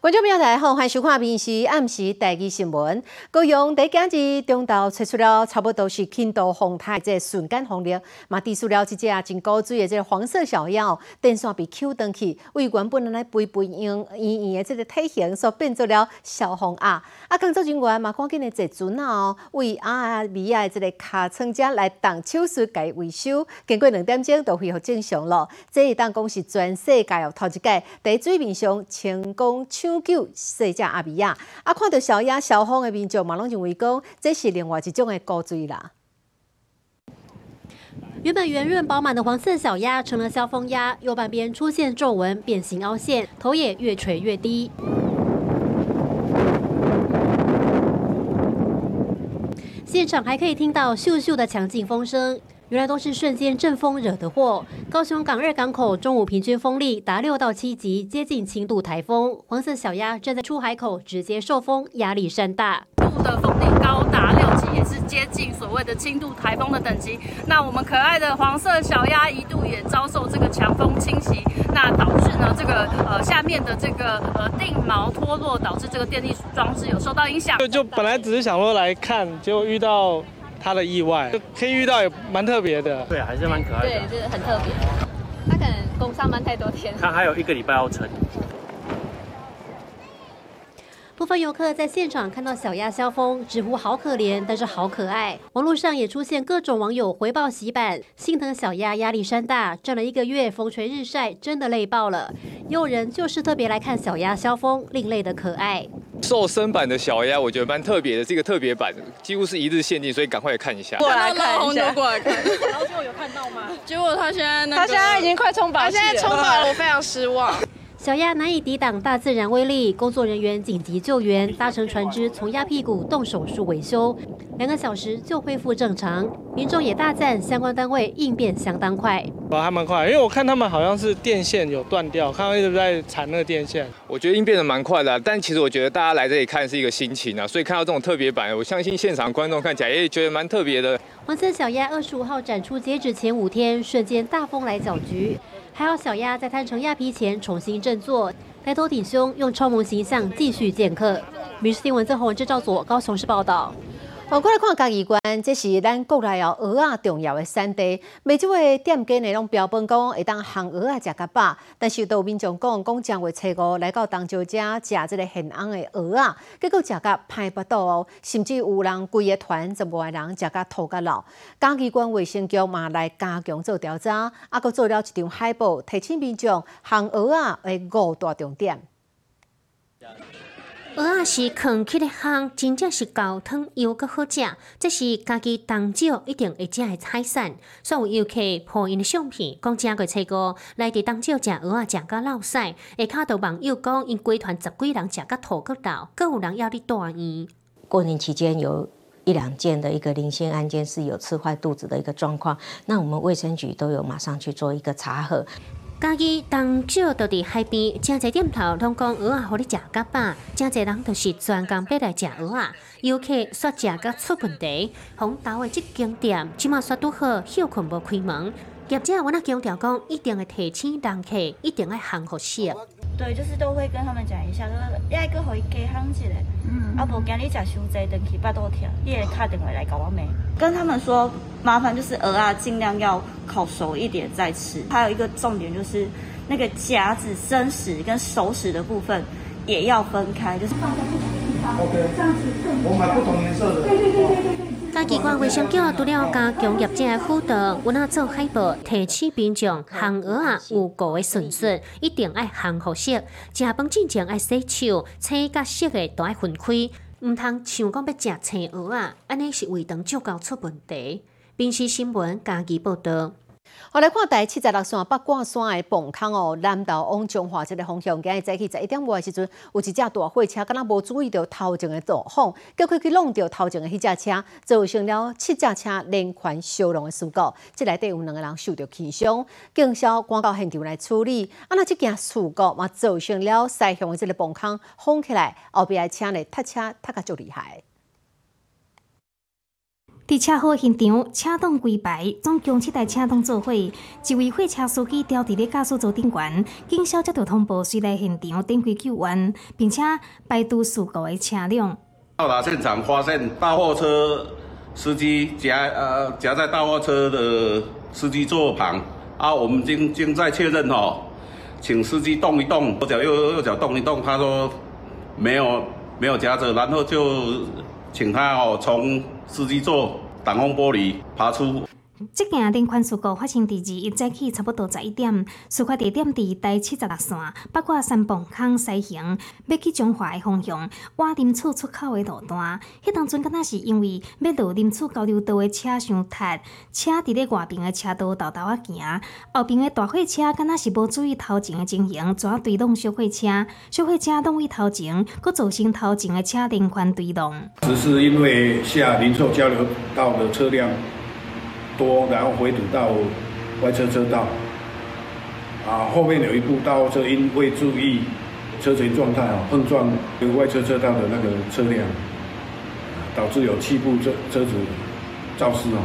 观众朋友大家好，欢迎收看《闽时暗时第二新闻》。高雄第今日中昼测出了差不多是轻度风台，即瞬间风力，嘛提出了一只真高水的即个黄色小妖，电线被揪断去，为原本来肥肥圆圆圆的即个体型，所变做了小红鸭。啊，工作人员嘛赶紧的坐船啊，为阿米亚的这个卡车车来动手术改维修，经过两点钟都恢复正常了。这一当讲是全世界哦头一届在水面上成功抢救死者阿比亚。啊，看到小鸭小红的民众嘛，拢认为讲这是另外一种的高水啦。原本圆润饱满的黄色小鸭成了消风鸭，右半边出现皱纹、变形凹陷，头也越垂越低。现场还可以听到咻咻的强劲风声，原来都是瞬间阵风惹的祸。高雄港二港口中午平均风力达六到七级，接近轻度台风。黄色小鸭站在出海口，直接受风，压力山大。度的风力高达六级，也是接近所谓的轻度台风的等级。那我们可爱的黄色小鸭一度也遭受这个强风侵袭，那导致呢这个呃下面的这个呃定锚脱落，导致这个电力装置有受到影响。就就本来只是想说来看，结果遇到它的意外，可以遇到也蛮特别的。对，还是蛮可爱的。对，就是很特别。他可能工上班太多天。他还有一个礼拜要撑。部分游客在现场看到小鸭萧峰，直呼好可怜，但是好可爱。网络上也出现各种网友回报洗版，心疼小鸭压力山大，站了一个月风吹日晒，真的累爆了。也有人就是特别来看小鸭萧峰，另类的可爱。瘦身版的小鸭，我觉得蛮特别的，这个特别版几乎是一日限定，所以赶快看一下。过来看一下，过来看。然后结果有看到吗？结果他现在那他现在已经快充饱，他现在充饱了，我非常失望。小鸭难以抵挡大自然威力，工作人员紧急救援，搭乘船只从鸭屁股动手术维修，两个小时就恢复正常。民众也大赞相关单位应变相当快。哇，还蛮快，因为我看他们好像是电线有断掉，看到一直在缠那个电线。我觉得应变的蛮快的，但其实我觉得大家来这里看是一个心情啊，所以看到这种特别版，我相信现场观众看起来也觉得蛮特别的。黄色小鸭二十五号展出截止前五天，瞬间大风来搅局。还好小鸭在摊成鸭皮前重新振作，抬头挺胸，用超萌形象继续见客。民事新闻曾宏文赵佐高雄市报道。我过来看嘉义关，这是咱国内哦鹅啊重要的产地。每一位店家呢拢标榜讲会当烘鹅啊食甲饱，但是有民众讲讲将会初五来到东石街食这个现烘的鹅啊，结果食甲歹腹肚哦，甚至有人规个团十外人食甲吐甲老。嘉义关卫生局嘛来加强做调查，啊，佮做了一张海报，提醒民众烘鹅啊的五大重点。蚵仔是藏起的烘，真正是高汤又阁好食。这是家己当少一定会食的海产。所有游客拍因的相片，讲正月初五来伫当少食蚵仔，食甲落屎。下骹都网友讲，因规团十几人食甲吐骨头，更有人要伫大医。过年期间有一两件的一个零星案件是有吃坏肚子的一个状况，那我们卫生局都有马上去做一个查核。家己当少都伫海边，真侪店头拢讲蚵仔互你食甲饱，真侪人都是专工要来食蚵仔。游客煞食甲出问题，红岛的即间店即马煞拄好休困无开门。业者我那强调讲，一定会提醒人客，一定要行好些。对，就是都会跟他们讲一下，说要一个互伊加烘一下，嗯，啊无今日食伤济，等去巴肚疼，你会打电话来搞我妹。跟他们说，麻烦就是蚵仔，尽量要烤熟一点再吃。还有一个重点就是，那个夹子生食跟熟食的部分也要分开，就是放在不同的地方。OK，这样子我买不同颜色的。对对对对对。家机关卫生局除了加强业者的辅导，我那做海报提醒民众烘蚵仔有五个顺序，一定爱烘好食。食饭之前爱洗手，青甲色的都爱分开，毋通想讲要食青蚵仔，安尼是胃肠足够出问题。平时新闻家己报道。我来看第七十六线北挂山的崩坑哦，南道往中华这个方向，今日早起十一点外的时阵，有一只大货车，敢若无注意到头前的状况，结果去弄掉头前的迄只车，造成了七只车连环烧融的事故。这内底有两个人受到轻伤，警消赶到现场来处理。啊，那这件事故嘛，造成了西向的这个崩坑封起来，后边的车呢，塌车塌个足厉害。在车祸现场，车挡规排，总共七台车挡作废，一位货车司机吊伫咧驾驶座顶悬，警消接到通报，随来现场展开救援，并且排除事故的车辆。到达现场，发现大货车司机夹呃夹在大货车的司机座旁，啊，我们经经在确认哦，请司机动一动，左脚右右脚动一动，他说没有没有夹着，然后就请他哦从司机座挡风玻璃爬出。这件连环事故发生伫二一早起差不多十一点，事发地点伫第七十六线，北过三磅坑西行，要去中华的方向，往林厝出口的路段。迄当阵敢若是因为要落林厝交流道的车伤塌，车伫咧外边的车道豆豆啊行，后边的大货车敢若是无注意头前的情形，抓对撞小货车，小货车撞位头前，佫造成头前的车连环对撞。只是因为下林厝交流道的车辆。多，然后回堵到外侧车道，啊，后面有一部大货车因为注意车前状态啊，碰撞外侧车道的那个车辆，导致有七部车车子肇事啊。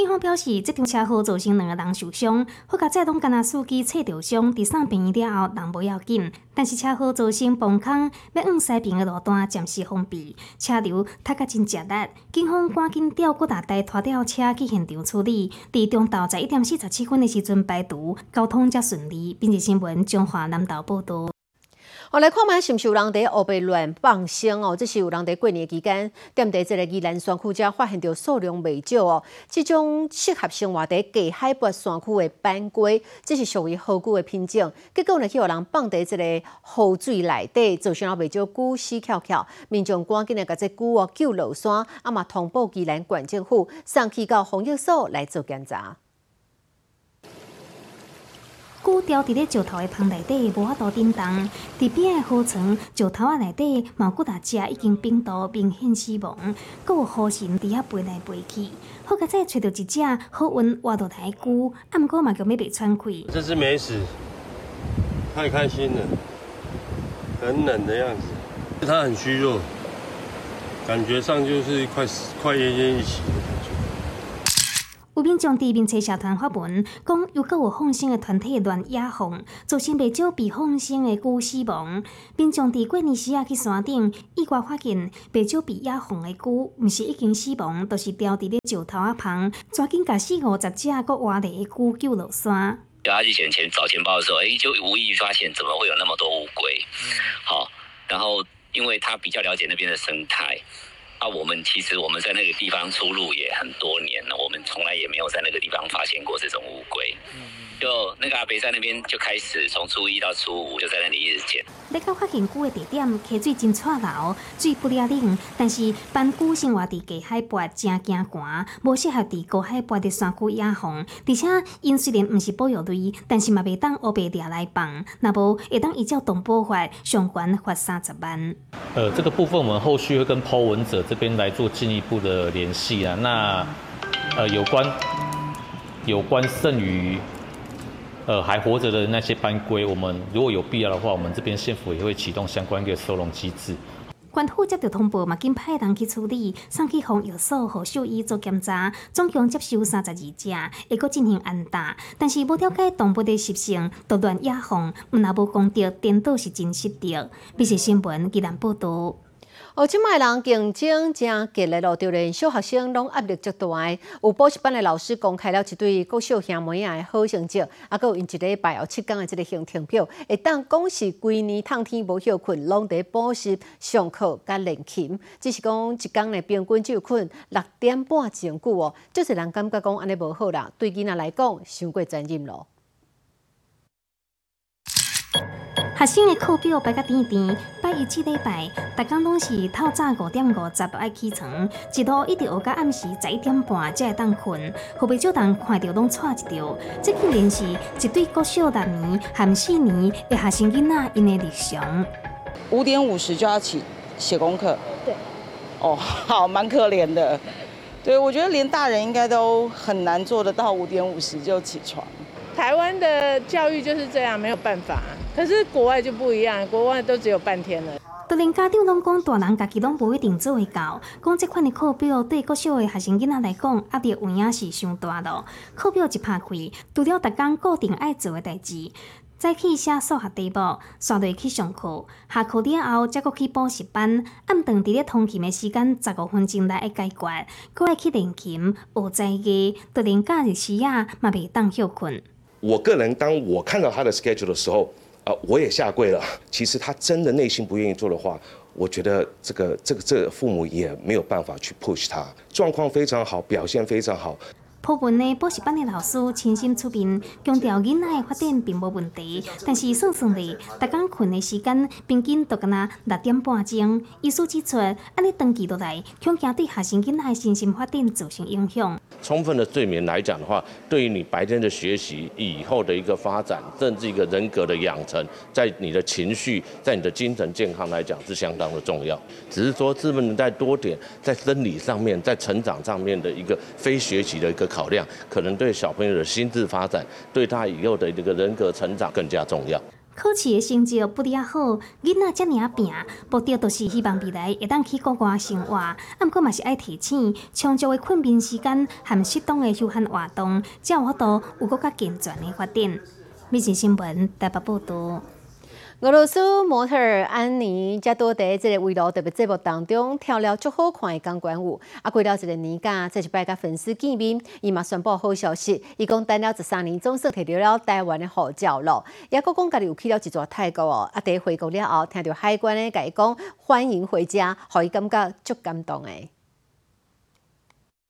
警方表示，这场车祸造成两个人受伤，好甲载动干那司机切着伤，伫送病院了后，人无要紧。但是车祸造成崩坑，要往西边的路段暂时封闭，车流太甲真热力。警方赶紧调各大台拖吊车去现场处理。伫中昼十一点四十七分的时阵排毒，交通才顺利。并且新闻中华南岛报道。我来看卖是毋是有人伫后背乱放生哦？这是有人伫过年期间，踮伫即个宜兰山区遮发现到数量未少哦。即种适合生活伫低海拔山区的斑龟，这是属于好久的品种。结果呢，去有人放伫即个河水内底，造成了未少龟死翘翘。民众赶紧来甲这龟哦救落山，啊嘛通报宜兰县政府，送去到防疫所来做检查。龟掉伫咧石头的棚内底，无法度震动。伫边的河床、石头仔内底，毛骨大只已经冰冻，明显死亡。阁有河神伫遐飞来飞去。好佳在找到一只好运活到来的龟，啊，毋过嘛叫要被喘气。这只没死，太开心了，很冷的样子。它很虚弱，感觉上就是快死、快奄奄一息。有民众伫面车社团发文，讲又阁有放生的团体乱野放，造成未少被放生的龟死亡。民众伫过年时啊去山顶，意外发现未少被野放的龟，毋是已经死亡，都是掉伫咧石头啊旁，抓紧甲四五十只个活的龟救落山。他去捡钱找钱包的时候，哎，就无意发现怎么会有那么多乌龟。好，然后因为他比较了解那边的生态。啊，我们其实我们在那个地方出入也很多年了，我们从来也没有在那个地方发现过这种乌龟。就那个阿伯在那边就开始从初一到初五就在那里一直捡。你到发现龟的地点，溪水真错流，水不了冷，但是斑龟生活伫低海拔，真惊寒，无适合伫高海拔的山区野放。而且因虽然毋是保育类，但是嘛袂当乌白掠来放，那无会当依照动保法上悬罚三十万。呃，这个部分我们后续会跟抛文者这边来做进一步的联系啊。那呃，有关有关剩余。呃，还活着的那些斑龟，我们如果有必要的话，我们这边县府也会启动相关的收容机制。官府接到通报，嘛紧派人去处理，送去防疫所和兽医做检查，总共接收三十二只，会阁进行安打。但是无了解动物的习性，都乱野放，毋若无讲到颠倒是真实的。必须新闻既然报道。哦，即卖人竞争真激烈咯，就连小学生拢压力足大的。有补习班的老师公开了一对国小兄妹仔的好成绩，啊，有因一礼拜后七天的这个行程表，会当讲是规年冬天无休困，拢伫补习上课甲练琴。只是讲一天的平均只有困六点半钟久哦，就是人感觉讲安尼无好啦，对囡仔来讲，伤过责任咯。学生的课表排甲甜甜，拜一至礼拜，逐工拢是透早五点五十爱起床，一路一直学到暗时十一点半才会当困。后备少人看到拢错一条，这竟然是一对国小六年含四年的学生囡仔因的日常。五点五十就要起写功课。对。哦，好，蛮可怜的。对，我觉得连大人应该都很难做得到五点五十就起床。台湾的教育就是这样，没有办法。可是国外就不一样，国外都只有半天了。都连家长拢讲，大人家己拢无一定做会到。讲这款的课表对国小的学生囡仔来讲，压力有影是上大咯。课表一拍开，除了逐工固定爱做的代志，早起写数学题目，刷落去上课，下课了后再搁去补习班。暗顿伫咧通勤的时间，十五分钟内会解决。搁爱去练琴、学才艺，都连假日时啊嘛袂当休困。我个人当我看到他的 schedule 的时候。啊，我也下跪了。其实他真的内心不愿意做的话，我觉得这个这个这父母也没有办法去 push 他。状况非常好，表现非常好。部分的补习班的老师亲身出面，强调囡仔的发展并无问题，但是算算哩，逐工困的时间平均都干那六点半钟。医师指出，安尼长期落来，恐惊对学生囡仔的身心发展造成影响。充分的睡眠来讲的话，对于你白天的学习、以后的一个发展，甚至一个人格的养成，在你的情绪、在你的精神健康来讲是相当的重要。只是说，是不能再多点在生理上面、在成长上面的一个非学习的一个考量，可能对小朋友的心智发展、对他以后的这个人格成长更加重要。考试的成绩不哩好，囡仔遮尔啊拼，目的都是希望未来会当去国外生活。啊，毋过嘛是爱提醒，充足的困眠时间和适当的休闲活动，才有法度有更加健全的发展。美事新闻台北报道。俄罗斯模特安妮加多在这个围炉特别节目当中跳了足好看的钢管舞，啊过了一个年假，这一摆甲粉丝见面，伊嘛宣布好消息，伊讲等了十三年，总算摕到了台湾的护照咯。也佫讲家己有去了一座泰国哦，啊，第回国了后，听到海关的甲伊讲欢迎回家，互伊感觉足感动的。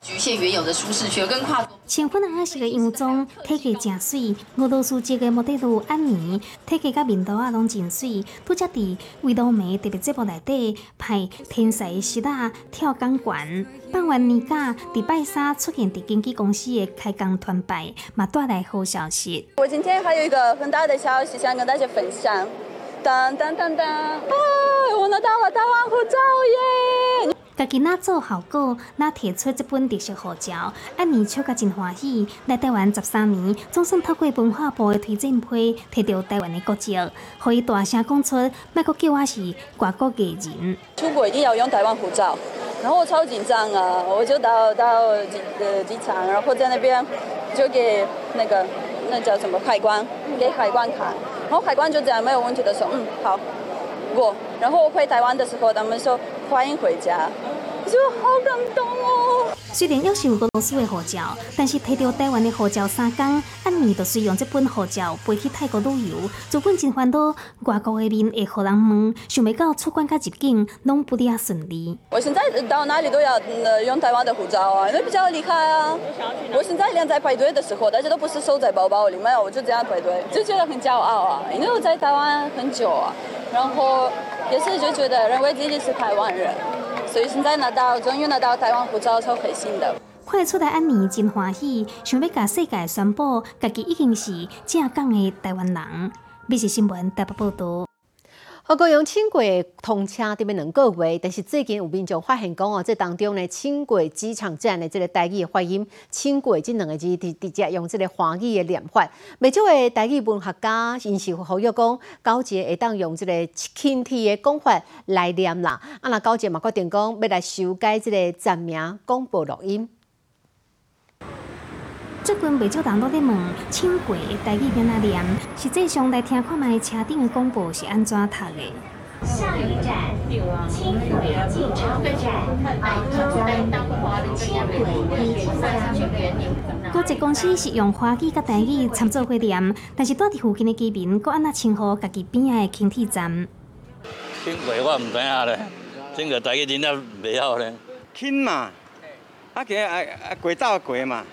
局限原有的舒适圈跟跨穿粉红色的洋装，体格真水。俄罗斯籍的模特儿安妮，体格甲面图啊拢真水。拄则伫维多美特别节目内底拍天才师大跳钢管。办完年假，伫拜三出现伫经纪公司的开工团拜，嘛带来好消息。我今天还有一个很大的消息想跟大家分享。当当当当！啊，我拿到了台湾护照耶！家己哪做效果，哪摕出这本特色护照，安妮笑甲真欢喜。来台湾十三年，总算透过文化部的推荐批，摕到台湾的国籍，可以大声讲出，卖阁叫我是外国艺人。出国一定要用台湾护照，然后我超紧张啊，我就到到机呃机场，然后在那边就给那个那叫什么海关，给海关卡，然后海关就这样没有问题的说，嗯好过，然后我回台湾的时候，他们说欢迎回家。我说好感动哦！虽然要是有俄罗斯的护照，但是摕到台湾的护照三天，安妮就使用这本护照飞去泰国旅游。做本真烦恼，外国的面会互人问，想袂到出关甲入境拢不哩顺利。我现在到哪里都要呃用台湾的护照啊，因为比较厉害啊。我现在连在排队的时候，大家都不是收在包包里面，我就这样排队，就觉得很骄傲啊，因为我在台湾很久啊，然后也是就觉得认为自己是台湾人。所以现在拿到，终于拿到台湾护照，超开心的。看出来，安妮真欢喜，想要甲世界宣布，家己已经是正港的台湾人。美食新闻台北报道。好，过用轻轨通车这边两个月，但是最近有民众发现讲哦，这当中呢，轻轨机场站的这个台语发音，轻轨这两个字直直接用这个华语的念法。未少的台语文学家因是好友讲，高捷会当用这个轻体的讲法来念啦。啊，那高捷嘛决定讲要来修改这个站名广播录音。最近未少人都在问轻轨的台语变哪念，实际上来听看卖车顶的广播是安怎读的。下一站，轻轨进场站，轻轨高捷公司是用华语甲台语参做会念，但是住伫附近的居民，搁安那称呼家己边仔的轻铁站。轻轨我唔知影咧，这个台语真正袂晓咧。轻嘛，啊个啊啊轨道轨嘛。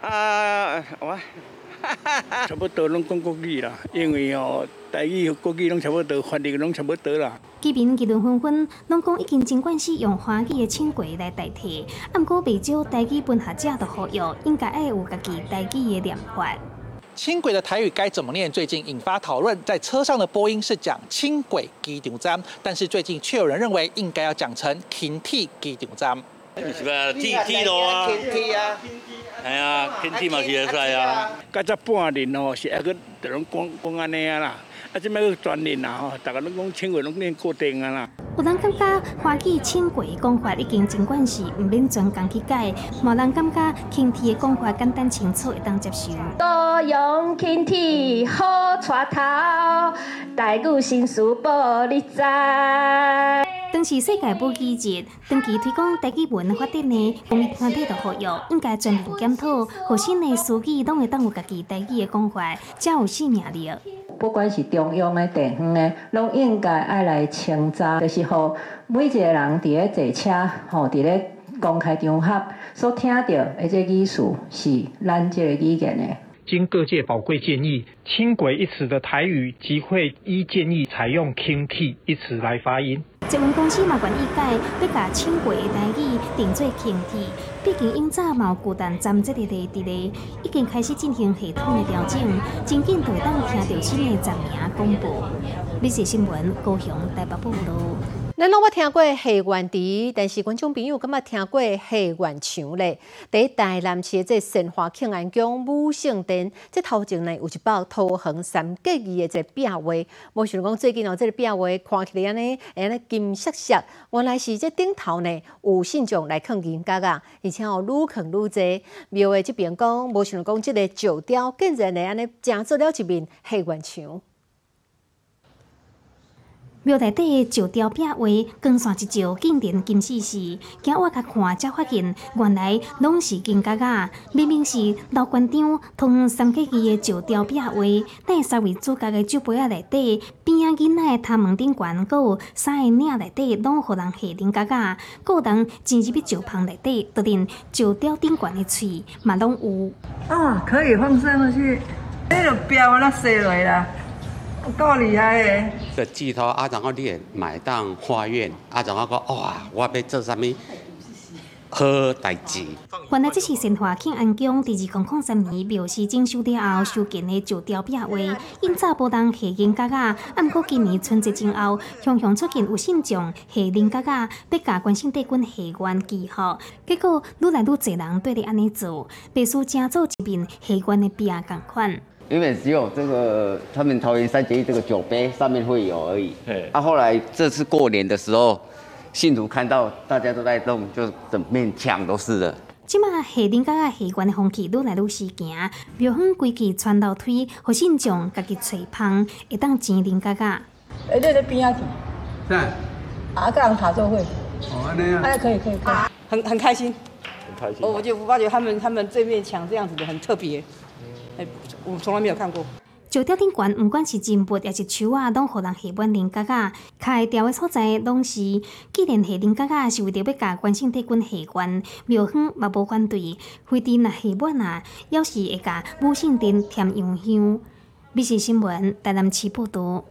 啊，我差不多拢讲国语啦，因为哦，台语和国语拢差不多，翻译拢差不多啦。居民议论纷纷，拢讲已经尽管是用华语的轻轨来代替，啊，毋过未少台语本学者都呼吁，应该爱有家己台语的念法。轻轨的台语该怎么念？最近引发讨论，在车上的播音是讲轻轨机场站，但是最近却有人认为应该要讲成轻铁机场站。是吧？铁铁路啊，系啊，天铁嘛是会使啊。甲只半年哦，是还个，就拢讲讲安尼啊啦。啊，即摆个专年啦吼，大家拢讲轻轨拢变固定啊啦。有人感觉花旗轻轨讲法已经尽管是毋免专工去改，无人感觉轻铁的讲法简单清楚会当接受。多用轻铁好带头，台语新书报你知。当时世界母语日，长期推广台语文发展的公益团体就呼吁，应该全面检讨，后新的书记拢会当有家己台语的讲法，才有生命力。不管是中央的、地方的，拢应该爱来称赞，就是互每一个人伫咧坐车，吼伫咧公开场合所听到的这语词，是咱这个语言的。经各界宝贵建议，“轻轨”一词的台语即会依建议采用“轻替”一词来发音。捷运公司嘛愿意改，要甲轻轨的台语定做轻替。毕竟因早嘛有孤单站这个地伫咧，已经开始进行系统的调整，真紧就会当听到新的站名公布。你是新闻高雄台北报道。咱拢捌听过下元池，但是观众朋友敢捌听过下元墙咧？伫台南市这神华庆安宫武圣殿，这头前呢有一包桃红三角二的这壁画，无想讲最近哦，这个壁画看起来安尼，安尼金色色，原来是这顶头呢有信众来放银角啊，而且哦愈放愈济。庙的这边讲，无想讲这个石雕竟然呢安尼成做了一面下元墙。庙内底的石雕壁画，光线一照，竟然金死死。行我甲看，才发现原来拢是金角啊！明明是老馆长同三角旗的石雕壁画，但三位主角的酒杯啊内底，边仔囡仔的头毛顶悬，阁有三个领内底拢互人下顶角啊！阁有人进入去石棚内底，突然石雕顶悬的喙嘛拢有。啊，可以放上去，那个标那塞落啦。够厉害诶！个寄托啊，然后你也买当花园啊，然后讲哇，我要做啥物好代志。原来这是神华庆安宫第二空空三年庙是整修了后修建的石雕壁画，因早无当下银角啊，啊，过今年春节前后，雄雄出现有信众下银角啊，要甲关圣帝君下愿祈福，结果愈来愈侪人对你安尼做，必须正做一面下愿的壁共款。原本只有这个他们桃园三结义这个酒杯上面会有而已。啊，后来这次过年的时候，信徒看到大家都在动，就整面墙都是了。即马下顶甲啊下关的风气愈来愈时行，庙方规矩传楼梯，互信众家己找芳，会当钱顶甲啊。哎，这在边啊去。是。啊，跟人爬座会。哦，安尼啊。哎，可以可以可以。很很开心。很开心。哦，我就发觉他们他们这面墙这样子的很特别。我从来没有看过。石雕顶悬，不管是金箔还是树啊，拢互人下满零角啊。开雕的所在，拢是既然下零角啊，是为着要甲关圣帝君下愿，庙方嘛无反对。非得若下满啊，要是会甲武圣殿添洋香。美视新闻台南市报道。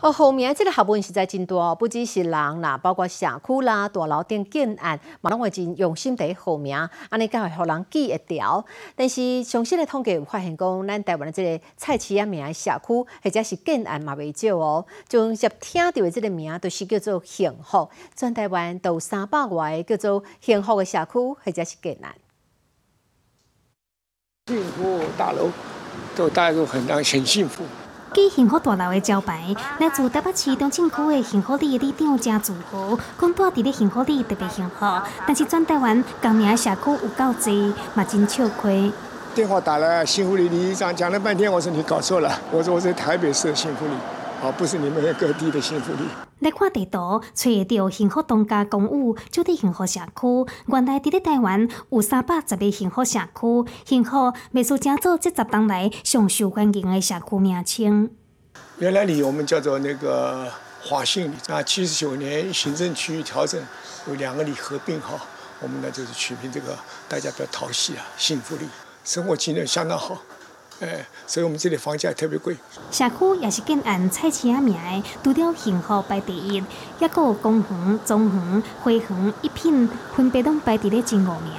好，后面即个学问实在真多，不只是人啦，包括社区啦、大楼顶建案，嘛拢会真用心伫后面，安尼才会互人记会牢。但是详细的统计有发现讲，咱台湾的即个菜市啊名的社区或者是建案嘛未少哦。从接听到的即个名，都是叫做幸福。全台湾都有三百外个叫做幸福的社区或者是建案。幸福大楼都大家都很很幸福。记幸福大楼的招牌，来自台北市中正区的幸福里里长真自豪，讲住伫咧幸福里特别幸福。但是转台湾同名社区有够多，嘛真笑亏。电话打了幸福里里长，讲了半天，我说你搞错了，我说我在台北市的幸福里。而，不是你们各地的幸福里。来看地图，找到幸福东家公寓就伫幸福社区。原来伫咧台湾有三百十个幸福社区，幸福秘书正做这十当来上受欢迎的社区名称。原来里我们叫做那个华信里啊，七十九年行政区域调整，有两个里合并哈，我们呢就是取名这个大家比较讨喜啊，幸福里，生活机能相当好。哎，所以我们这里房价特别贵。社区也是建按菜市仔名的，除了幸福排第一，也有公园、中园、花园一品，分别拢排伫咧前五名。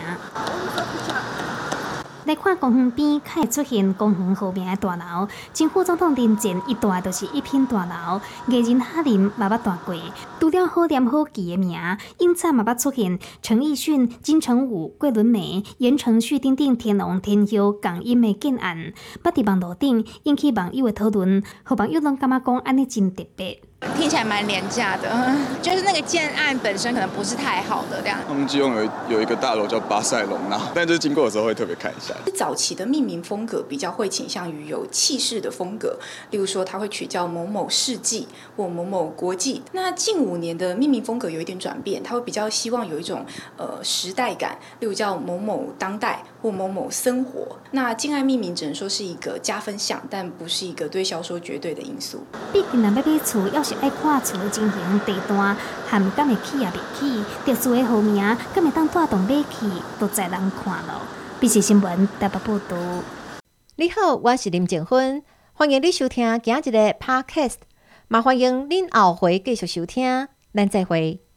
来看公园边开始出现公园后面的大楼，前副总统林前一带就是一片大楼，艺人哈林嘛捌大过，除了好念好记的名，因此嘛捌出现陈奕迅、金城武、桂纶镁、言承旭等等天王天后共音的建案，捌伫网络顶引起网友的讨论，互网友拢感觉讲安尼真特别。听起来蛮廉价的，就是那个建案本身可能不是太好的这样。他们基隆有有一个大楼叫巴塞隆纳，但就是经过的时候会特别看一下。早期的命名风格比较会倾向于有气势的风格，例如说它会取叫某某世纪或某某国际。那近五年的命名风格有一点转变，它会比较希望有一种呃时代感，例如叫某某当代或某某生活。那敬爱命名只能说是一个加分项，但不是一个对销售绝对的因素。毕竟那要买厝要。是爱看厝的情形地段，含敢会起也未起，特殊的号名敢会当带动买起，都在人看咯。必须新闻台北报道。你好，我是林静芬，欢迎你收听今日的 Podcast，也欢迎恁后回继续收听，咱再会。